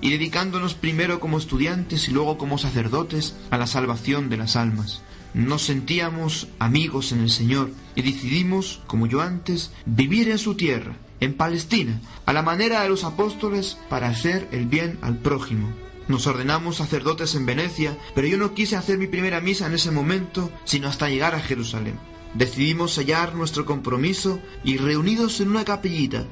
y dedicándonos primero como estudiantes y luego como sacerdotes a la salvación de las almas. Nos sentíamos amigos en el Señor y decidimos, como yo antes, vivir en su tierra, en Palestina, a la manera de los apóstoles para hacer el bien al prójimo. Nos ordenamos sacerdotes en Venecia, pero yo no quise hacer mi primera misa en ese momento, sino hasta llegar a Jerusalén. Decidimos sellar nuestro compromiso y reunidos en una capillita,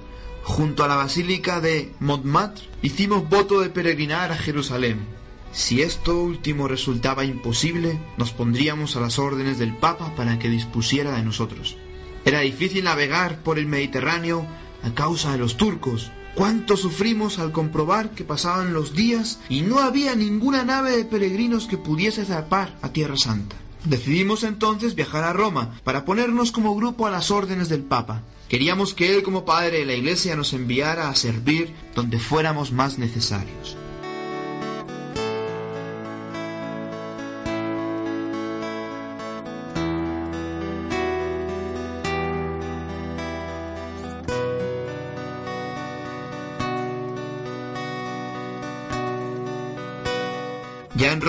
junto a la basílica de Montmartre, hicimos voto de peregrinar a Jerusalén. Si esto último resultaba imposible, nos pondríamos a las órdenes del Papa para que dispusiera de nosotros. Era difícil navegar por el Mediterráneo a causa de los turcos. Cuánto sufrimos al comprobar que pasaban los días y no había ninguna nave de peregrinos que pudiese zarpar a Tierra Santa. Decidimos entonces viajar a Roma para ponernos como grupo a las órdenes del Papa. Queríamos que él como padre de la Iglesia nos enviara a servir donde fuéramos más necesarios.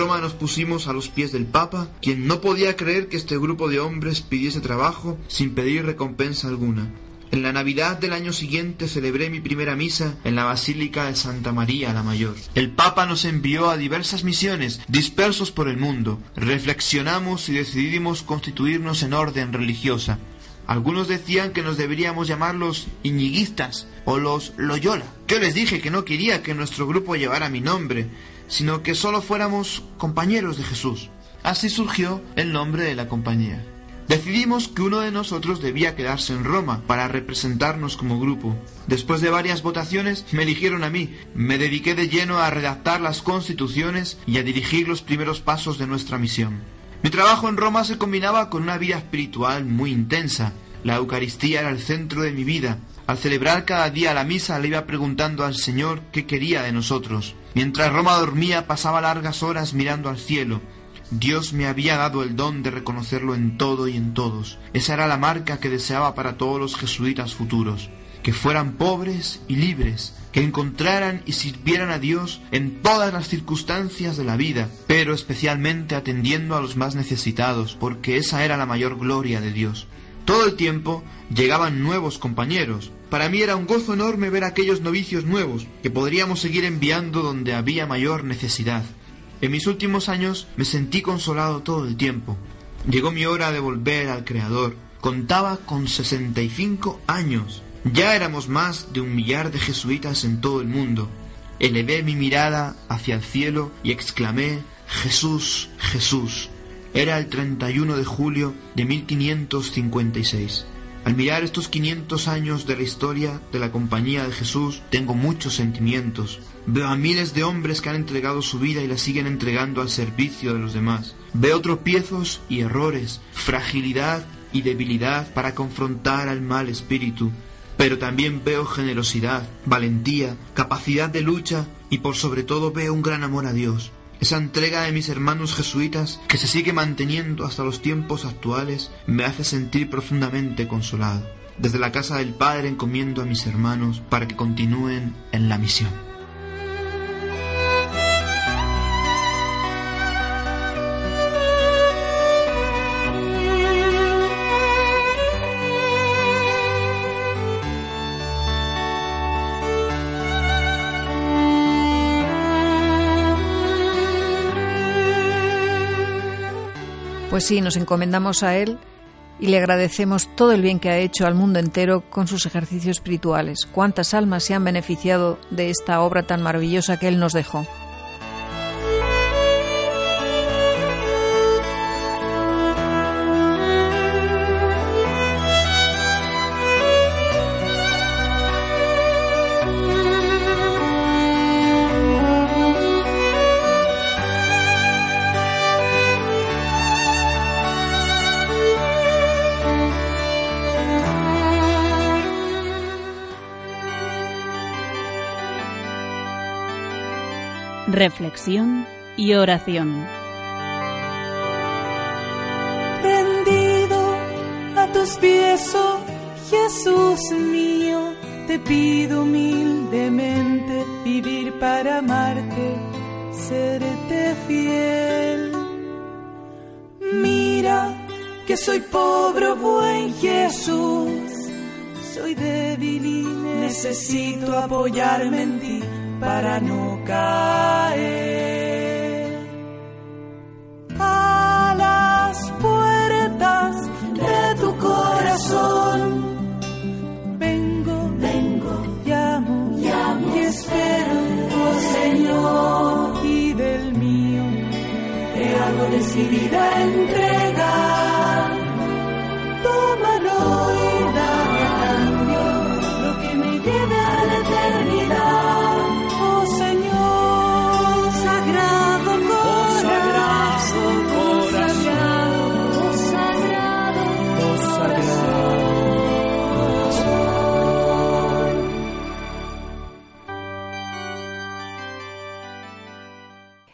Roma nos pusimos a los pies del Papa, quien no podía creer que este grupo de hombres pidiese trabajo sin pedir recompensa alguna. En la Navidad del año siguiente celebré mi primera misa en la Basílica de Santa María la Mayor. El Papa nos envió a diversas misiones dispersos por el mundo. Reflexionamos y decidimos constituirnos en orden religiosa. Algunos decían que nos deberíamos llamar los iñiguistas o los Loyola. Yo les dije que no quería que nuestro grupo llevara mi nombre, sino que solo fuéramos compañeros de Jesús. Así surgió el nombre de la compañía. Decidimos que uno de nosotros debía quedarse en Roma para representarnos como grupo. Después de varias votaciones me eligieron a mí. Me dediqué de lleno a redactar las constituciones y a dirigir los primeros pasos de nuestra misión. Mi trabajo en Roma se combinaba con una vida espiritual muy intensa. La Eucaristía era el centro de mi vida. Al celebrar cada día la misa le iba preguntando al Señor qué quería de nosotros. Mientras Roma dormía pasaba largas horas mirando al cielo. Dios me había dado el don de reconocerlo en todo y en todos. Esa era la marca que deseaba para todos los jesuitas futuros. Que fueran pobres y libres, que encontraran y sirvieran a Dios en todas las circunstancias de la vida, pero especialmente atendiendo a los más necesitados, porque esa era la mayor gloria de Dios. Todo el tiempo llegaban nuevos compañeros. Para mí era un gozo enorme ver aquellos novicios nuevos, que podríamos seguir enviando donde había mayor necesidad. En mis últimos años me sentí consolado todo el tiempo. Llegó mi hora de volver al Creador. Contaba con 65 años. Ya éramos más de un millar de jesuitas en todo el mundo. Elevé mi mirada hacia el cielo y exclamé, Jesús, Jesús. Era el 31 de julio de 1556. Al mirar estos 500 años de la historia de la Compañía de Jesús, tengo muchos sentimientos. Veo a miles de hombres que han entregado su vida y la siguen entregando al servicio de los demás. Veo tropiezos y errores, fragilidad y debilidad para confrontar al mal espíritu. Pero también veo generosidad, valentía, capacidad de lucha y por sobre todo veo un gran amor a Dios. Esa entrega de mis hermanos jesuitas, que se sigue manteniendo hasta los tiempos actuales, me hace sentir profundamente consolado. Desde la casa del Padre encomiendo a mis hermanos para que continúen en la misión. Pues sí, nos encomendamos a Él y le agradecemos todo el bien que ha hecho al mundo entero con sus ejercicios espirituales. Cuántas almas se han beneficiado de esta obra tan maravillosa que Él nos dejó. Reflexión y oración. Rendido a tus pies, oh Jesús mío, te pido humildemente vivir para amarte, serte fiel. Mira que soy pobre, oh buen Jesús, soy débil y necesito apoyarme en ti para no caer a las puertas de tu corazón. Vengo, vengo, llamo, llamo y espero, oh Señor, y del mío te hago decidida entrega.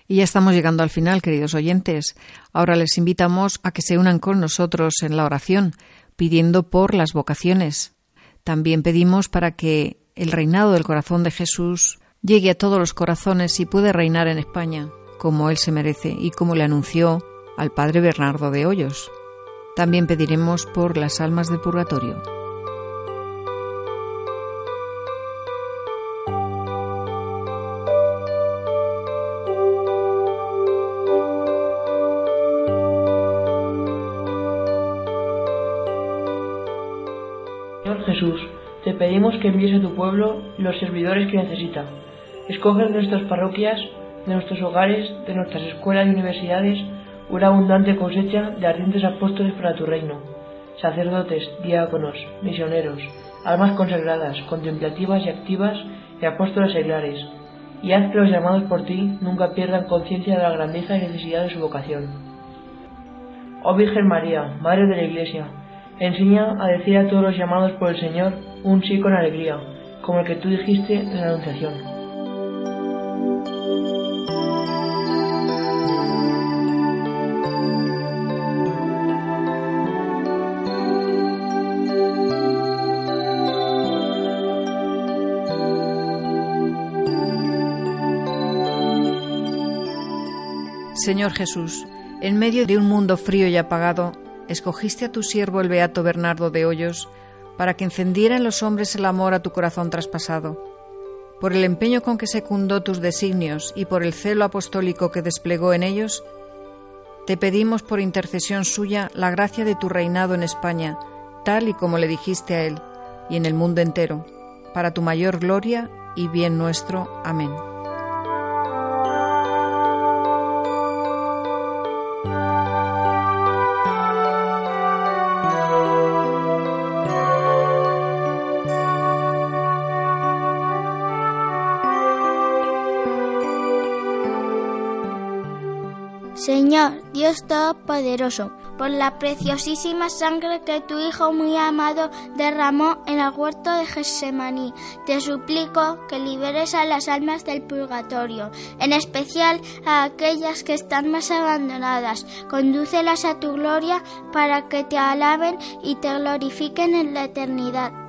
Y ya estamos llegando al final, queridos oyentes. Ahora les invitamos a que se unan con nosotros en la oración, pidiendo por las vocaciones. También pedimos para que el reinado del corazón de Jesús llegue a todos los corazones y pueda reinar en España, como Él se merece y como le anunció al Padre Bernardo de Hoyos. También pediremos por las almas del purgatorio. Envíes a tu pueblo los servidores que necesita. Escoge de nuestras parroquias, de nuestros hogares, de nuestras escuelas y universidades una abundante cosecha de ardientes apóstoles para tu reino, sacerdotes, diáconos, misioneros, almas consagradas, contemplativas y activas y apóstoles seglares, y haz que los llamados por ti nunca pierdan conciencia de la grandeza y necesidad de su vocación. Oh Virgen María, Madre de la Iglesia, enseña a decir a todos los llamados por el Señor un sí con alegría, como el que tú dijiste en la Anunciación. Señor Jesús, en medio de un mundo frío y apagado, escogiste a tu siervo el beato Bernardo de Hoyos para que encendiera en los hombres el amor a tu corazón traspasado. Por el empeño con que secundó tus designios y por el celo apostólico que desplegó en ellos, te pedimos por intercesión suya la gracia de tu reinado en España, tal y como le dijiste a él, y en el mundo entero, para tu mayor gloria y bien nuestro. Amén. Dios Todopoderoso, por la preciosísima sangre que tu Hijo muy amado derramó en el huerto de Getsemaní, te suplico que liberes a las almas del purgatorio, en especial a aquellas que están más abandonadas. Condúcelas a tu gloria para que te alaben y te glorifiquen en la eternidad.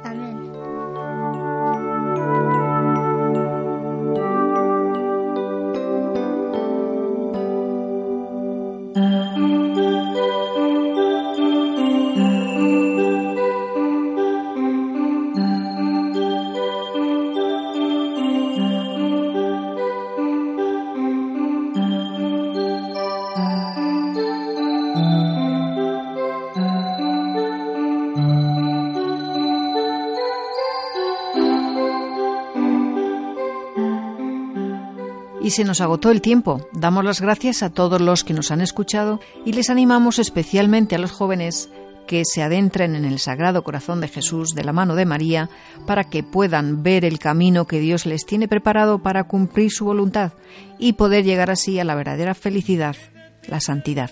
Se nos agotó el tiempo. Damos las gracias a todos los que nos han escuchado y les animamos especialmente a los jóvenes que se adentren en el Sagrado Corazón de Jesús de la mano de María para que puedan ver el camino que Dios les tiene preparado para cumplir su voluntad y poder llegar así a la verdadera felicidad, la santidad.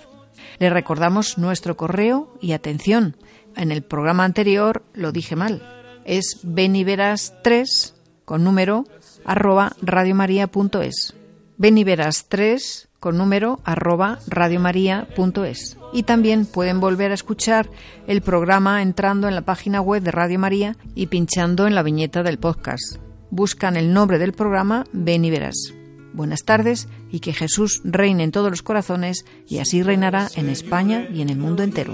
Les recordamos nuestro correo y atención. En el programa anterior lo dije mal. Es beniveras 3 con número arroba radiomaria.es beniveras 3 con número arroba radiomaria.es. Y también pueden volver a escuchar el programa entrando en la página web de Radio María y pinchando en la viñeta del podcast. Buscan el nombre del programa Beniveras. Buenas tardes y que Jesús reine en todos los corazones y así reinará en España y en el mundo entero.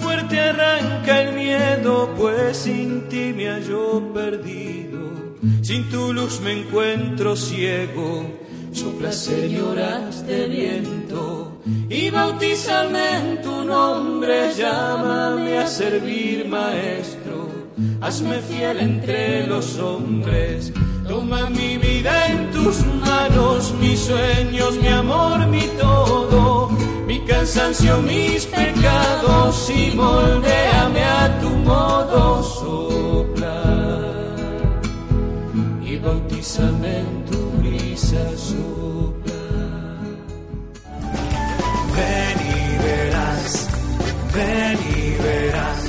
Fuerte, arranca el miedo, pues sin ti me hallo perdido. Sin tu luz me encuentro ciego. Sopla, señoras de viento, y bautízame en tu nombre. Llámame a servir, maestro. Hazme fiel entre los hombres. Toma mi vida en tus manos, mis sueños, mi amor, mi todo, mi cansancio, mis pecados y moldeame a tu modo ven y verás,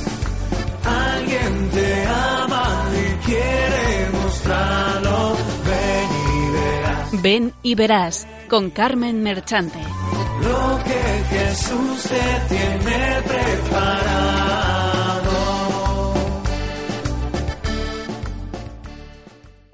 alguien te ama y quiere mostrarlo. Ven y verás. Ven y verás con Carmen Merchante. Lo que Jesús te tiene